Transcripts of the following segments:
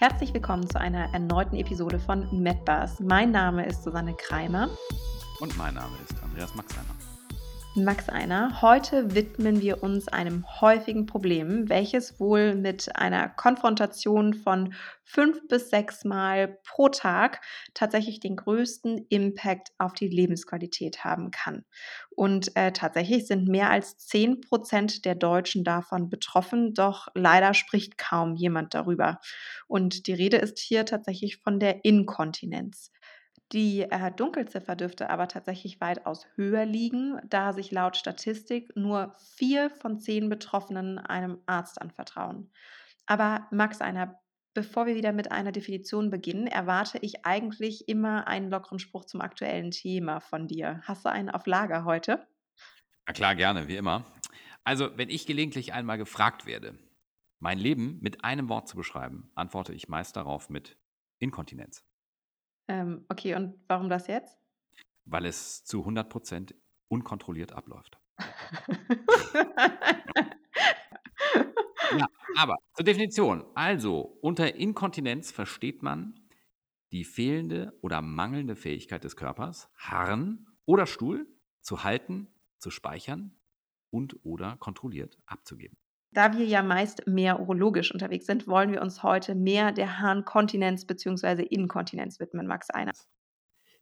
Herzlich willkommen zu einer erneuten Episode von MedBus. Mein Name ist Susanne Kreimer. Und mein Name ist Andreas Maxeiner. Max Einer. Heute widmen wir uns einem häufigen Problem, welches wohl mit einer Konfrontation von fünf bis sechs Mal pro Tag tatsächlich den größten Impact auf die Lebensqualität haben kann. Und äh, tatsächlich sind mehr als zehn Prozent der Deutschen davon betroffen, doch leider spricht kaum jemand darüber. Und die Rede ist hier tatsächlich von der Inkontinenz. Die äh, Dunkelziffer dürfte aber tatsächlich weitaus höher liegen, da sich laut Statistik nur vier von zehn Betroffenen einem Arzt anvertrauen. Aber Max, einer, bevor wir wieder mit einer Definition beginnen, erwarte ich eigentlich immer einen lockeren Spruch zum aktuellen Thema von dir. Hast du einen auf Lager heute? Na klar, gerne, wie immer. Also, wenn ich gelegentlich einmal gefragt werde, mein Leben mit einem Wort zu beschreiben, antworte ich meist darauf mit Inkontinenz. Ähm, okay, und warum das jetzt? Weil es zu 100 Prozent unkontrolliert abläuft. ja, aber zur Definition. Also, unter Inkontinenz versteht man die fehlende oder mangelnde Fähigkeit des Körpers, Harren oder Stuhl zu halten, zu speichern und oder kontrolliert abzugeben. Da wir ja meist mehr urologisch unterwegs sind, wollen wir uns heute mehr der Harnkontinenz bzw. Inkontinenz widmen, Max Einer.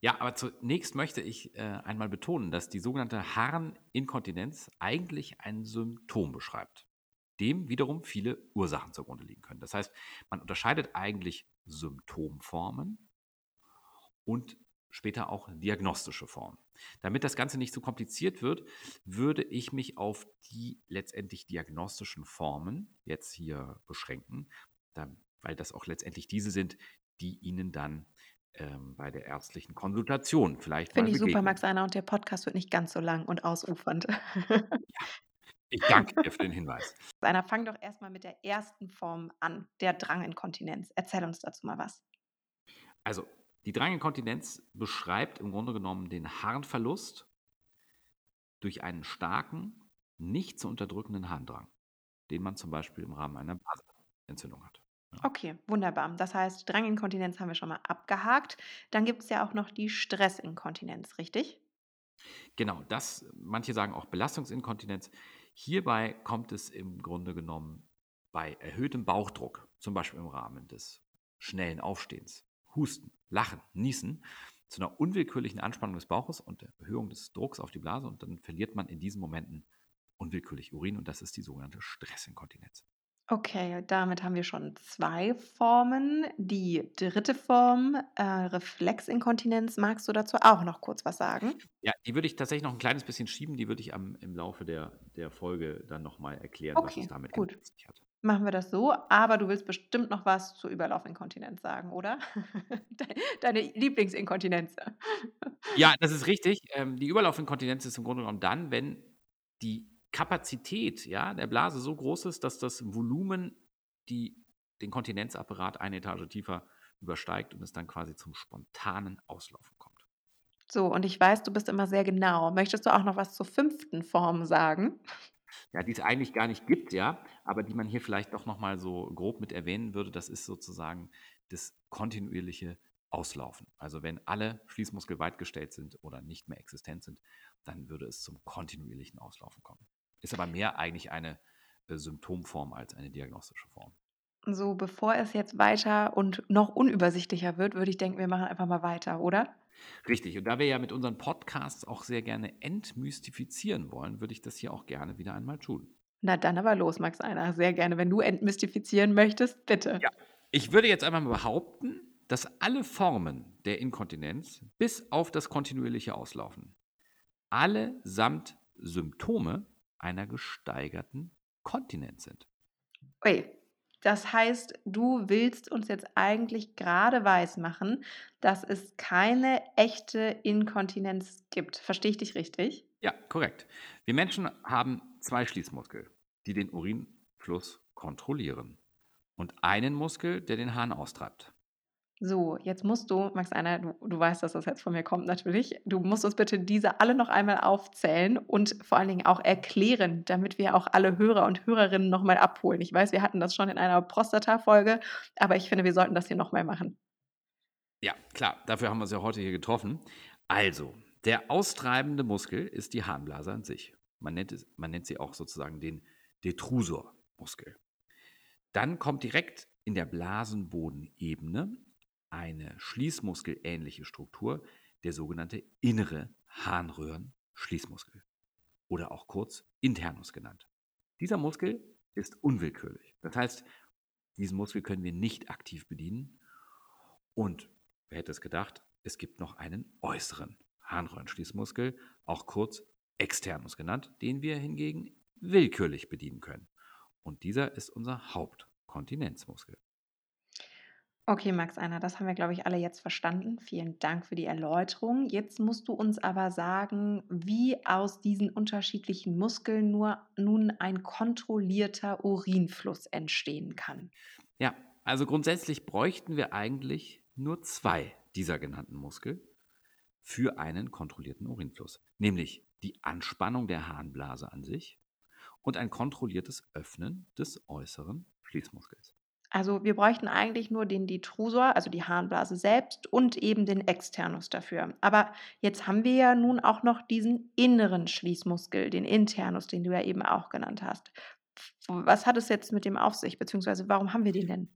Ja, aber zunächst möchte ich äh, einmal betonen, dass die sogenannte Harninkontinenz eigentlich ein Symptom beschreibt, dem wiederum viele Ursachen zugrunde liegen können. Das heißt, man unterscheidet eigentlich Symptomformen und später auch diagnostische Formen. Damit das Ganze nicht zu kompliziert wird, würde ich mich auf die letztendlich diagnostischen Formen jetzt hier beschränken, weil das auch letztendlich diese sind, die Ihnen dann ähm, bei der ärztlichen Konsultation vielleicht Finde ich super, Max Einer, und der Podcast wird nicht ganz so lang und ausufernd. ja. Ich danke dir für den Hinweis. Einer, fang doch erstmal mit der ersten Form an, der Dranginkontinenz. Erzähl uns dazu mal was. Also, die Dranginkontinenz beschreibt im Grunde genommen den Harnverlust durch einen starken, nicht zu unterdrückenden Harndrang, den man zum Beispiel im Rahmen einer Blasenentzündung hat. Okay, wunderbar. Das heißt, Dranginkontinenz haben wir schon mal abgehakt. Dann gibt es ja auch noch die Stressinkontinenz, richtig? Genau, das, manche sagen auch Belastungsinkontinenz. Hierbei kommt es im Grunde genommen bei erhöhtem Bauchdruck, zum Beispiel im Rahmen des schnellen Aufstehens, Husten, Lachen, Niesen zu einer unwillkürlichen Anspannung des Bauches und der Erhöhung des Drucks auf die Blase und dann verliert man in diesen Momenten unwillkürlich Urin und das ist die sogenannte Stressinkontinenz. Okay, damit haben wir schon zwei Formen. Die dritte Form, äh, Reflexinkontinenz, magst du dazu auch noch kurz was sagen? Ja, die würde ich tatsächlich noch ein kleines bisschen schieben. Die würde ich am, im Laufe der, der Folge dann nochmal erklären, was es damit gut. hat. Machen wir das so, aber du willst bestimmt noch was zur Überlaufinkontinenz sagen, oder? Deine Lieblingsinkontinenz. Ja, das ist richtig. Ähm, die Überlaufinkontinenz ist im Grunde genommen dann, wenn die Kapazität ja, der Blase so groß ist, dass das Volumen die, den Kontinenzapparat eine Etage tiefer übersteigt und es dann quasi zum spontanen Auslaufen kommt. So, und ich weiß, du bist immer sehr genau. Möchtest du auch noch was zur fünften Form sagen? Ja, die es eigentlich gar nicht gibt, ja, aber die man hier vielleicht doch nochmal so grob mit erwähnen würde, das ist sozusagen das kontinuierliche Auslaufen. Also wenn alle Schließmuskel weitgestellt sind oder nicht mehr existent sind, dann würde es zum kontinuierlichen Auslaufen kommen. Ist aber mehr eigentlich eine äh, Symptomform als eine diagnostische Form. So, bevor es jetzt weiter und noch unübersichtlicher wird, würde ich denken, wir machen einfach mal weiter, oder? Richtig. Und da wir ja mit unseren Podcasts auch sehr gerne entmystifizieren wollen, würde ich das hier auch gerne wieder einmal tun. Na dann aber los, Max Einer. Sehr gerne. Wenn du entmystifizieren möchtest, bitte. Ja. Ich würde jetzt einmal behaupten, dass alle Formen der Inkontinenz bis auf das kontinuierliche Auslaufen allesamt Symptome einer gesteigerten Kontinenz sind. Ui, das heißt, du willst uns jetzt eigentlich gerade weismachen, dass es keine echte Inkontinenz gibt. Verstehe ich dich richtig? Ja, korrekt. Wir Menschen haben zwei Schließmuskel, die den Urinfluss kontrollieren und einen Muskel, der den Hahn austreibt. So, jetzt musst du, Max Einer, du, du weißt, dass das jetzt von mir kommt natürlich. Du musst uns bitte diese alle noch einmal aufzählen und vor allen Dingen auch erklären, damit wir auch alle Hörer und Hörerinnen nochmal abholen. Ich weiß, wir hatten das schon in einer Prostata-Folge, aber ich finde, wir sollten das hier nochmal machen. Ja, klar, dafür haben wir uns ja heute hier getroffen. Also, der austreibende Muskel ist die Harnblase an sich. Man nennt, es, man nennt sie auch sozusagen den Detrusor-Muskel. Dann kommt direkt in der Blasenbodenebene eine schließmuskelähnliche Struktur, der sogenannte innere Harnröhrenschließmuskel oder auch kurz Internus genannt. Dieser Muskel ist unwillkürlich. Das heißt, diesen Muskel können wir nicht aktiv bedienen. Und wer hätte es gedacht, es gibt noch einen äußeren Harnröhrenschließmuskel, auch kurz Externus genannt, den wir hingegen willkürlich bedienen können. Und dieser ist unser Hauptkontinenzmuskel. Okay, Max Einer, das haben wir, glaube ich, alle jetzt verstanden. Vielen Dank für die Erläuterung. Jetzt musst du uns aber sagen, wie aus diesen unterschiedlichen Muskeln nur nun ein kontrollierter Urinfluss entstehen kann. Ja, also grundsätzlich bräuchten wir eigentlich nur zwei dieser genannten Muskel für einen kontrollierten Urinfluss, nämlich die Anspannung der Harnblase an sich und ein kontrolliertes Öffnen des äußeren Schließmuskels. Also wir bräuchten eigentlich nur den Detrusor, also die Harnblase selbst und eben den Externus dafür. Aber jetzt haben wir ja nun auch noch diesen inneren Schließmuskel, den Internus, den du ja eben auch genannt hast. Was hat es jetzt mit dem auf sich, beziehungsweise warum haben wir den denn?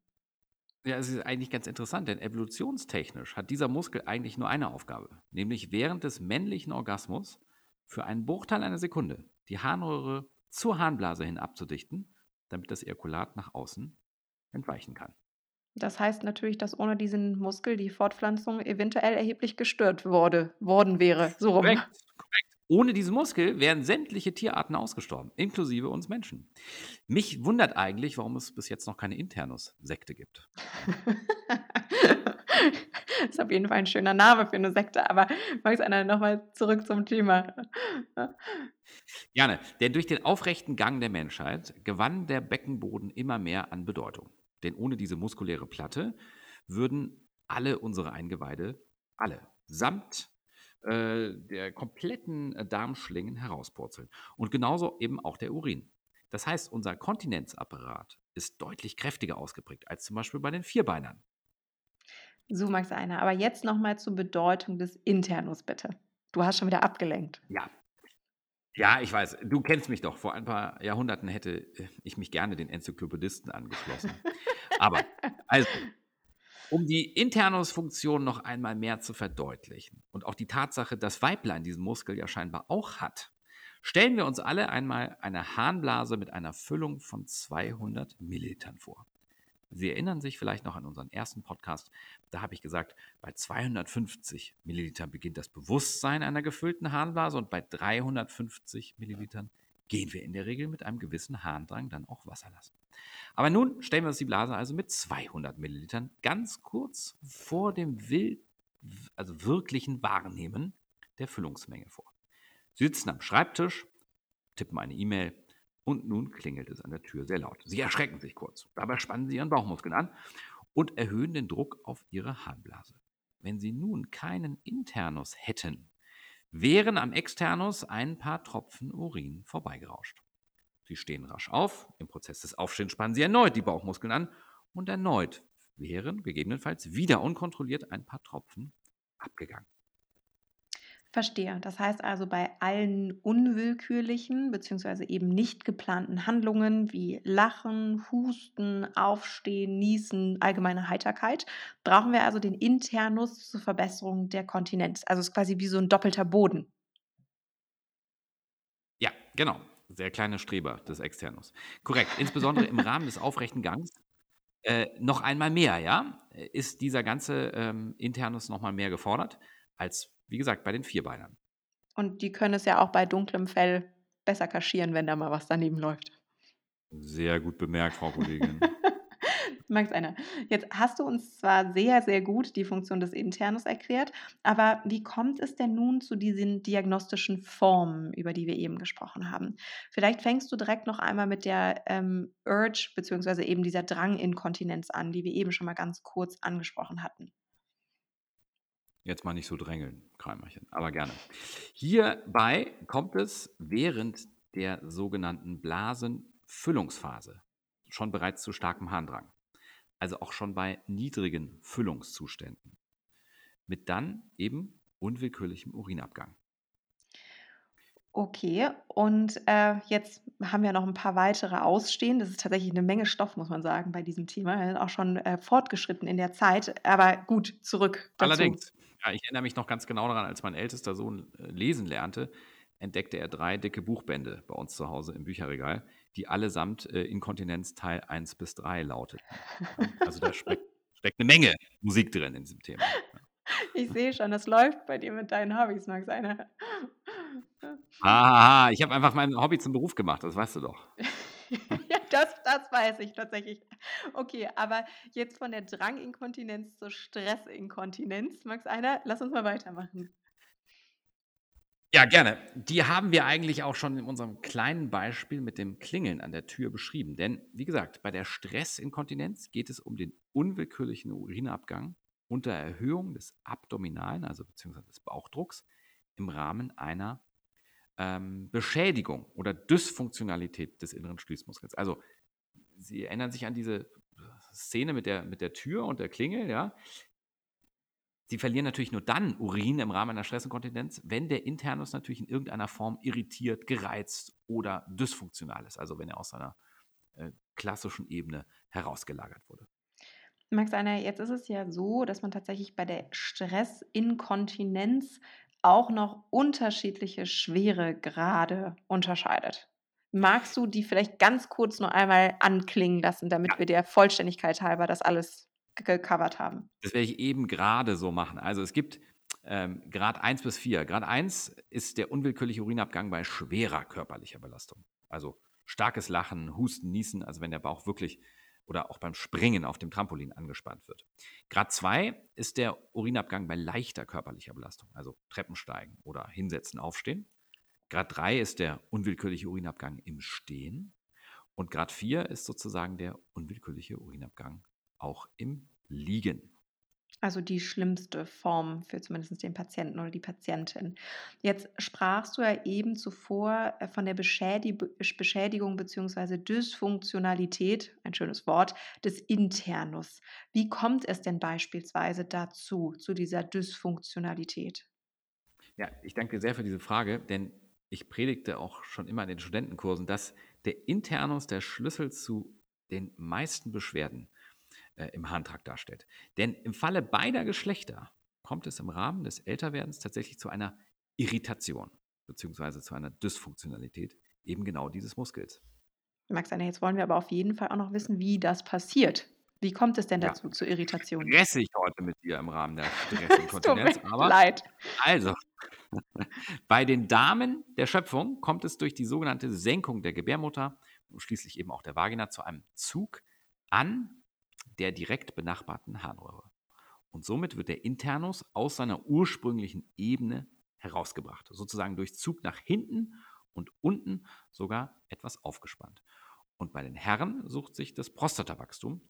Ja, es ist eigentlich ganz interessant, denn evolutionstechnisch hat dieser Muskel eigentlich nur eine Aufgabe, nämlich während des männlichen Orgasmus für einen Bruchteil einer Sekunde die Harnröhre zur Harnblase hin abzudichten, damit das Ejakulat nach außen entweichen kann. Das heißt natürlich, dass ohne diesen Muskel die Fortpflanzung eventuell erheblich gestört wurde, worden wäre. So rum. Korrekt, korrekt. Ohne diesen Muskel wären sämtliche Tierarten ausgestorben, inklusive uns Menschen. Mich wundert eigentlich, warum es bis jetzt noch keine Internus-Sekte gibt. das ist auf jeden Fall ein schöner Name für eine Sekte, aber Max, einer nochmal zurück zum Thema. Gerne, denn durch den aufrechten Gang der Menschheit gewann der Beckenboden immer mehr an Bedeutung. Denn ohne diese muskuläre Platte würden alle unsere Eingeweide, alle, samt äh, der kompletten äh, Darmschlingen herauspurzeln. Und genauso eben auch der Urin. Das heißt, unser Kontinenzapparat ist deutlich kräftiger ausgeprägt als zum Beispiel bei den Vierbeinern. So, Max Einer. Aber jetzt nochmal zur Bedeutung des Internus, bitte. Du hast schon wieder abgelenkt. Ja. Ja, ich weiß. Du kennst mich doch. Vor ein paar Jahrhunderten hätte ich mich gerne den Enzyklopädisten angeschlossen. Aber, also, um die Internus-Funktion noch einmal mehr zu verdeutlichen und auch die Tatsache, dass Weiblein diesen Muskel ja scheinbar auch hat, stellen wir uns alle einmal eine Harnblase mit einer Füllung von 200 Millilitern vor. Sie erinnern sich vielleicht noch an unseren ersten Podcast. Da habe ich gesagt, bei 250 Millilitern beginnt das Bewusstsein einer gefüllten Harnblase und bei 350 Millilitern gehen wir in der Regel mit einem gewissen Harndrang dann auch Wasser lassen. Aber nun stellen wir uns die Blase also mit 200 Millilitern ganz kurz vor dem will, also wirklichen Wahrnehmen der Füllungsmenge vor. Sie sitzen am Schreibtisch, tippen eine E-Mail und nun klingelt es an der Tür sehr laut. Sie erschrecken sich kurz. Dabei spannen Sie Ihren Bauchmuskeln an und erhöhen den Druck auf Ihre Harnblase. Wenn Sie nun keinen Internus hätten, wären am Externus ein paar Tropfen Urin vorbeigerauscht. Sie stehen rasch auf. Im Prozess des Aufstehens spannen Sie erneut die Bauchmuskeln an und erneut wären gegebenenfalls wieder unkontrolliert ein paar Tropfen abgegangen. Verstehe. Das heißt also, bei allen unwillkürlichen bzw. eben nicht geplanten Handlungen wie Lachen, Husten, Aufstehen, Niesen, allgemeine Heiterkeit, brauchen wir also den Internus zur Verbesserung der Kontinenz. Also es ist quasi wie so ein doppelter Boden. Ja, genau sehr kleine Streber des Externus. Korrekt. Insbesondere im Rahmen des aufrechten Gangs äh, noch einmal mehr, ja, ist dieser ganze ähm, Internus noch mal mehr gefordert als, wie gesagt, bei den Vierbeinern. Und die können es ja auch bei dunklem Fell besser kaschieren, wenn da mal was daneben läuft. Sehr gut bemerkt, Frau Kollegin. Max einer. Jetzt hast du uns zwar sehr, sehr gut die Funktion des Internus erklärt, aber wie kommt es denn nun zu diesen diagnostischen Formen, über die wir eben gesprochen haben? Vielleicht fängst du direkt noch einmal mit der ähm, Urge beziehungsweise eben dieser Dranginkontinenz an, die wir eben schon mal ganz kurz angesprochen hatten. Jetzt mal nicht so drängeln, Kreimerchen, aber gerne. Hierbei kommt es während der sogenannten Blasenfüllungsphase schon bereits zu starkem Harndrang. Also auch schon bei niedrigen Füllungszuständen. Mit dann eben unwillkürlichem Urinabgang. Okay, und äh, jetzt haben wir noch ein paar weitere ausstehen. Das ist tatsächlich eine Menge Stoff, muss man sagen, bei diesem Thema. Wir sind auch schon äh, fortgeschritten in der Zeit. Aber gut, zurück dazu. Allerdings, ja, ich erinnere mich noch ganz genau daran, als mein ältester Sohn äh, lesen lernte, entdeckte er drei dicke Buchbände bei uns zu Hause im Bücherregal, die allesamt äh, Inkontinenz Teil 1 bis 3 lauteten. Also da steckt, steckt eine Menge Musik drin in diesem Thema. Ich sehe schon, das läuft bei dir mit deinen Hobbys, Max. Eine. Ah, ich habe einfach mein Hobby zum Beruf gemacht, das weißt du doch. ja, das, das weiß ich tatsächlich. Okay, aber jetzt von der Dranginkontinenz zur Stressinkontinenz. Max einer, lass uns mal weitermachen. Ja, gerne. Die haben wir eigentlich auch schon in unserem kleinen Beispiel mit dem Klingeln an der Tür beschrieben. Denn, wie gesagt, bei der Stressinkontinenz geht es um den unwillkürlichen Urinabgang unter Erhöhung des abdominalen, also beziehungsweise des Bauchdrucks, im Rahmen einer ähm, Beschädigung oder Dysfunktionalität des inneren Schließmuskels. Also, Sie erinnern sich an diese Szene mit der, mit der Tür und der Klingel, ja. Sie verlieren natürlich nur dann Urin im Rahmen einer Stressinkontinenz, wenn der Internus natürlich in irgendeiner Form irritiert, gereizt oder dysfunktional ist, also wenn er aus seiner äh, klassischen Ebene herausgelagert wurde. Max Einer, jetzt ist es ja so, dass man tatsächlich bei der Stressinkontinenz auch noch unterschiedliche Schweregrade unterscheidet. Magst du die vielleicht ganz kurz nur einmal anklingen lassen, damit ja. wir der Vollständigkeit halber das alles gecovert haben. Das werde ich eben gerade so machen. Also es gibt ähm, Grad 1 bis 4. Grad 1 ist der unwillkürliche Urinabgang bei schwerer körperlicher Belastung. Also starkes Lachen, Husten, Niesen, also wenn der Bauch wirklich oder auch beim Springen auf dem Trampolin angespannt wird. Grad 2 ist der Urinabgang bei leichter körperlicher Belastung, also Treppensteigen oder Hinsetzen, Aufstehen. Grad 3 ist der unwillkürliche Urinabgang im Stehen. Und Grad 4 ist sozusagen der unwillkürliche Urinabgang auch im Liegen. Also die schlimmste Form für zumindest den Patienten oder die Patientin. Jetzt sprachst du ja eben zuvor äh, von der Beschädig Beschädigung bzw. Dysfunktionalität, ein schönes Wort, des Internus. Wie kommt es denn beispielsweise dazu, zu dieser Dysfunktionalität? Ja, ich danke sehr für diese Frage, denn ich predigte auch schon immer in den Studentenkursen, dass der Internus der Schlüssel zu den meisten Beschwerden äh, im Harntrakt darstellt. Denn im Falle beider Geschlechter kommt es im Rahmen des Älterwerdens tatsächlich zu einer Irritation bzw. zu einer Dysfunktionalität eben genau dieses Muskels. Max, jetzt wollen wir aber auf jeden Fall auch noch wissen, wie das passiert. Wie kommt es denn dazu, ja. zur Irritation? Stressig heute mit dir im Rahmen der Stressinkontinenz. Tut mir aber leid. Also, bei den Damen der Schöpfung kommt es durch die sogenannte Senkung der Gebärmutter und schließlich eben auch der Vagina zu einem Zug an der direkt benachbarten Harnröhre. Und somit wird der Internus aus seiner ursprünglichen Ebene herausgebracht, sozusagen durch Zug nach hinten und unten sogar etwas aufgespannt. Und bei den Herren sucht sich das Prostatawachstum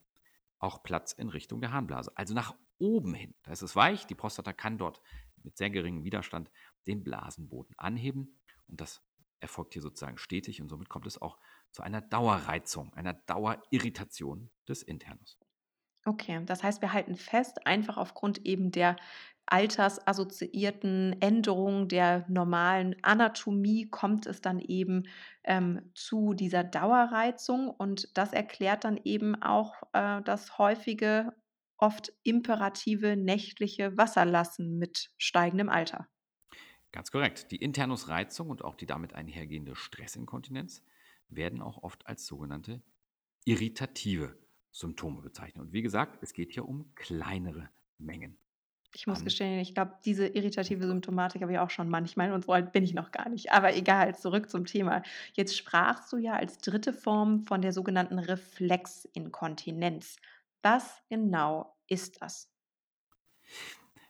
auch Platz in Richtung der Harnblase, also nach oben hin. Da ist es weich, die Prostata kann dort mit sehr geringem Widerstand den Blasenboden anheben und das erfolgt hier sozusagen stetig und somit kommt es auch zu einer Dauerreizung, einer Dauerirritation des Internus. Okay, das heißt, wir halten fest, einfach aufgrund eben der altersassoziierten Änderung der normalen Anatomie kommt es dann eben ähm, zu dieser Dauerreizung und das erklärt dann eben auch äh, das häufige, oft imperative nächtliche Wasserlassen mit steigendem Alter. Ganz korrekt. Die Internusreizung und auch die damit einhergehende Stressinkontinenz werden auch oft als sogenannte irritative Symptome bezeichnet. Und wie gesagt, es geht hier um kleinere Mengen. Ich muss gestehen, ich glaube, diese irritative Symptomatik habe ich auch schon manchmal und so alt bin ich noch gar nicht. Aber egal, zurück zum Thema. Jetzt sprachst du ja als dritte Form von der sogenannten Reflexinkontinenz. Was genau ist das?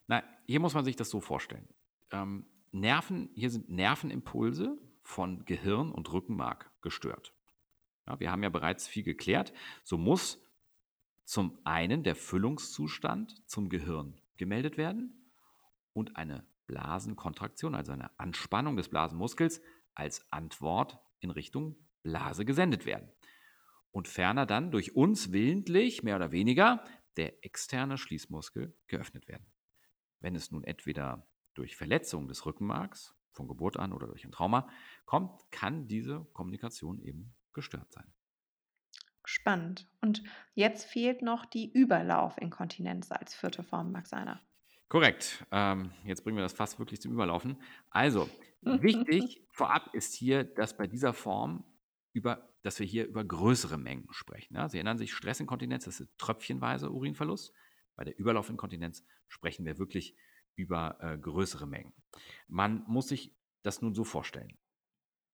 Na, hier muss man sich das so vorstellen. Ähm, Nerven, hier sind Nervenimpulse von Gehirn und Rückenmark gestört. Ja, wir haben ja bereits viel geklärt. So muss zum einen der Füllungszustand zum Gehirn gemeldet werden und eine Blasenkontraktion, also eine Anspannung des Blasenmuskels, als Antwort in Richtung Blase gesendet werden. Und ferner dann durch uns willentlich, mehr oder weniger, der externe Schließmuskel geöffnet werden. Wenn es nun entweder durch Verletzung des Rückenmarks von Geburt an oder durch ein Trauma kommt, kann diese Kommunikation eben gestört sein. Spannend. Und jetzt fehlt noch die Überlaufinkontinenz als vierte Form, Max Einer. Korrekt. Ähm, jetzt bringen wir das fast wirklich zum Überlaufen. Also, wichtig vorab ist hier, dass bei dieser Form über, dass wir hier über größere Mengen sprechen. Ja? Sie erinnern sich, Stressinkontinenz, das ist tröpfchenweise Urinverlust. Bei der Überlaufinkontinenz sprechen wir wirklich über äh, größere Mengen. Man muss sich das nun so vorstellen,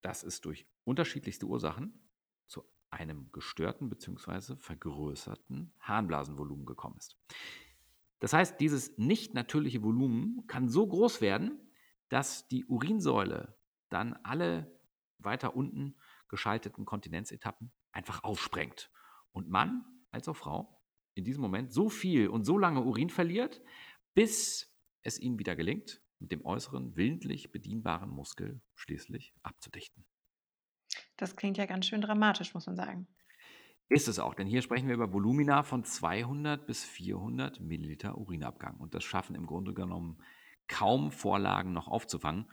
dass es durch unterschiedlichste Ursachen zu einem gestörten bzw. vergrößerten Harnblasenvolumen gekommen ist. Das heißt, dieses nicht natürliche Volumen kann so groß werden, dass die Urinsäule dann alle weiter unten geschalteten Kontinenzetappen einfach aufsprengt. Und Mann als auch Frau in diesem Moment so viel und so lange Urin verliert, bis es ihnen wieder gelingt, mit dem äußeren, willentlich bedienbaren Muskel schließlich abzudichten. Das klingt ja ganz schön dramatisch, muss man sagen. Ist es auch, denn hier sprechen wir über Volumina von 200 bis 400 Milliliter Urinabgang. Und das schaffen im Grunde genommen kaum Vorlagen noch aufzufangen,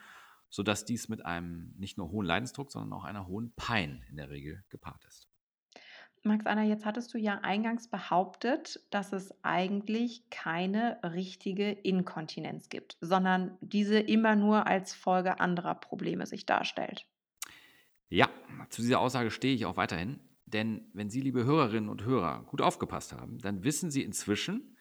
sodass dies mit einem nicht nur hohen Leidensdruck, sondern auch einer hohen Pein in der Regel gepaart ist. Max Anna, jetzt hattest du ja eingangs behauptet, dass es eigentlich keine richtige Inkontinenz gibt, sondern diese immer nur als Folge anderer Probleme sich darstellt. Ja, zu dieser Aussage stehe ich auch weiterhin. Denn wenn Sie, liebe Hörerinnen und Hörer, gut aufgepasst haben, dann wissen Sie inzwischen,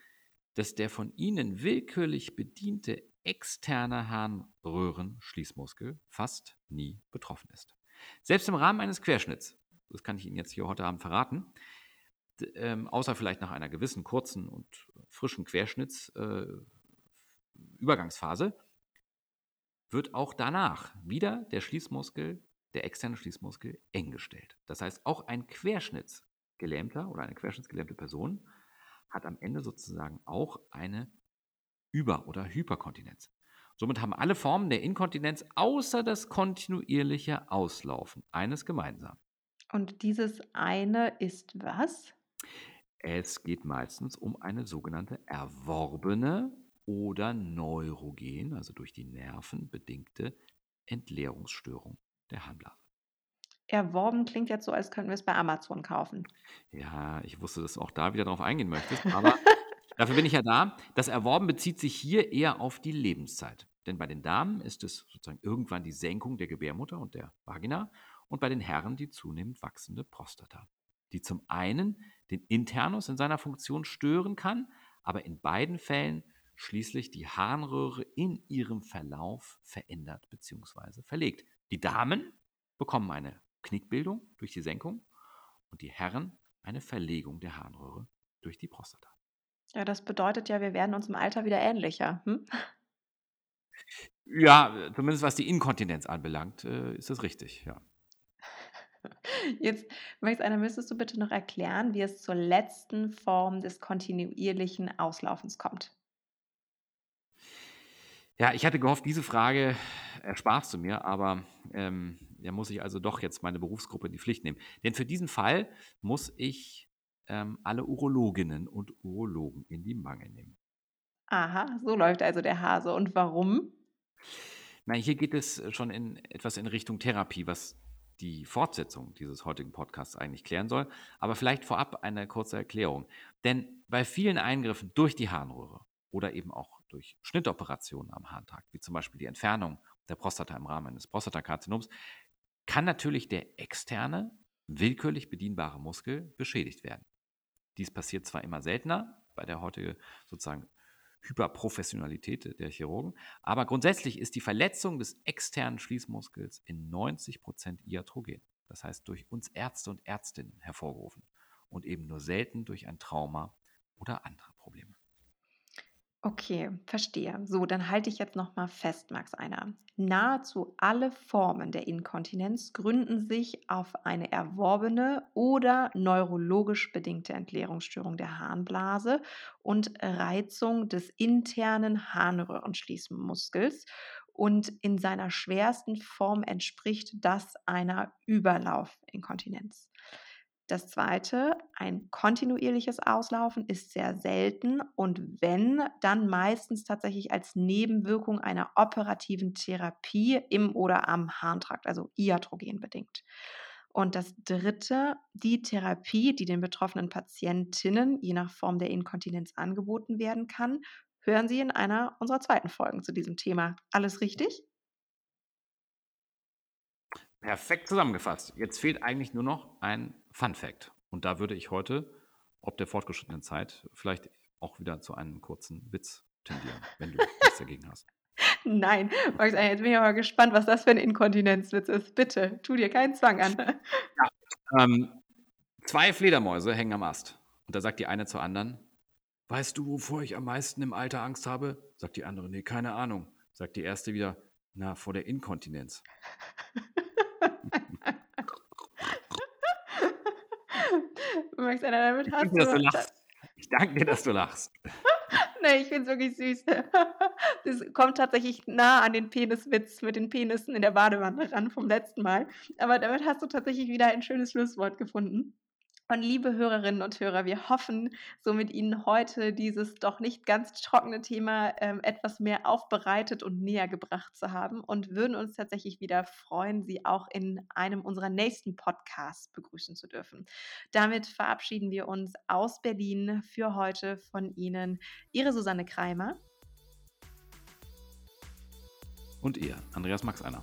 dass der von Ihnen willkürlich bediente externe Harnröhrenschließmuskel fast nie betroffen ist. Selbst im Rahmen eines Querschnitts das kann ich Ihnen jetzt hier heute Abend verraten. Ähm, außer vielleicht nach einer gewissen kurzen und frischen Querschnittsübergangsphase, äh, wird auch danach wieder der Schließmuskel, der externe Schließmuskel, eng gestellt. Das heißt, auch ein Querschnittsgelähmter oder eine querschnittsgelähmte Person hat am Ende sozusagen auch eine Über- oder Hyperkontinenz. Somit haben alle Formen der Inkontinenz außer das kontinuierliche Auslaufen eines gemeinsam. Und dieses eine ist was? Es geht meistens um eine sogenannte erworbene oder neurogen, also durch die Nerven bedingte Entleerungsstörung der Harnblase. Erworben klingt jetzt so, als könnten wir es bei Amazon kaufen. Ja, ich wusste, dass du auch da wieder drauf eingehen möchtest, aber dafür bin ich ja da. Das Erworben bezieht sich hier eher auf die Lebenszeit. Denn bei den Damen ist es sozusagen irgendwann die Senkung der Gebärmutter und der Vagina und bei den Herren die zunehmend wachsende Prostata, die zum einen den Internus in seiner Funktion stören kann, aber in beiden Fällen schließlich die Harnröhre in ihrem Verlauf verändert bzw. verlegt. Die Damen bekommen eine Knickbildung durch die Senkung und die Herren eine Verlegung der Harnröhre durch die Prostata. Ja, das bedeutet ja, wir werden uns im Alter wieder ähnlicher. Hm? Ja, zumindest was die Inkontinenz anbelangt, äh, ist das richtig, ja. Jetzt, Max Einer, müsstest du bitte noch erklären, wie es zur letzten Form des kontinuierlichen Auslaufens kommt? Ja, ich hatte gehofft, diese Frage ersparst du mir, aber ähm, da muss ich also doch jetzt meine Berufsgruppe in die Pflicht nehmen. Denn für diesen Fall muss ich ähm, alle Urologinnen und Urologen in die Mangel nehmen. Aha, so läuft also der Hase. Und warum? Na, hier geht es schon in etwas in Richtung Therapie, was die Fortsetzung dieses heutigen Podcasts eigentlich klären soll. Aber vielleicht vorab eine kurze Erklärung. Denn bei vielen Eingriffen durch die Harnröhre oder eben auch durch Schnittoperationen am Harntag, wie zum Beispiel die Entfernung der Prostata im Rahmen eines Prostatakarzinoms, kann natürlich der externe, willkürlich bedienbare Muskel beschädigt werden. Dies passiert zwar immer seltener bei der heutigen sozusagen Hyperprofessionalität der Chirurgen. Aber grundsätzlich ist die Verletzung des externen Schließmuskels in 90 Prozent iatrogen. Das heißt durch uns Ärzte und Ärztinnen hervorgerufen und eben nur selten durch ein Trauma oder andere Probleme. Okay, verstehe. So, dann halte ich jetzt noch mal fest, Max Einer. Nahezu alle Formen der Inkontinenz gründen sich auf eine erworbene oder neurologisch bedingte Entleerungsstörung der Harnblase und Reizung des internen Harnröhrenschließmuskels. Und in seiner schwersten Form entspricht das einer Überlaufinkontinenz. Das zweite, ein kontinuierliches Auslaufen ist sehr selten und wenn, dann meistens tatsächlich als Nebenwirkung einer operativen Therapie im oder am Harntrakt, also iatrogen bedingt. Und das dritte, die Therapie, die den betroffenen Patientinnen je nach Form der Inkontinenz angeboten werden kann, hören Sie in einer unserer zweiten Folgen zu diesem Thema. Alles richtig? Perfekt zusammengefasst. Jetzt fehlt eigentlich nur noch ein Fun Fact. Und da würde ich heute, ob der fortgeschrittenen Zeit, vielleicht auch wieder zu einem kurzen Witz tendieren, wenn du nichts dagegen hast. Nein, Max, jetzt bin ich aber gespannt, was das für ein Inkontinenzwitz ist. Bitte, tu dir keinen Zwang an. Ja, ähm, zwei Fledermäuse hängen am Ast. Und da sagt die eine zur anderen, weißt du, wovor ich am meisten im Alter Angst habe? Sagt die andere, nee, keine Ahnung. Sagt die erste wieder, na, vor der Inkontinenz. Max, damit ich hast danke, du, dass du lachst. Ich danke dir, dass du lachst. nee, ich finde es wirklich süß. Das kommt tatsächlich nah an den Peniswitz mit den Penissen in der Badewanne ran vom letzten Mal. Aber damit hast du tatsächlich wieder ein schönes Schlusswort gefunden. Und liebe Hörerinnen und Hörer, wir hoffen, so mit Ihnen heute dieses doch nicht ganz trockene Thema ähm, etwas mehr aufbereitet und näher gebracht zu haben und würden uns tatsächlich wieder freuen, Sie auch in einem unserer nächsten Podcasts begrüßen zu dürfen. Damit verabschieden wir uns aus Berlin für heute von Ihnen. Ihre Susanne Kreimer. Und ihr, Andreas Max Einer.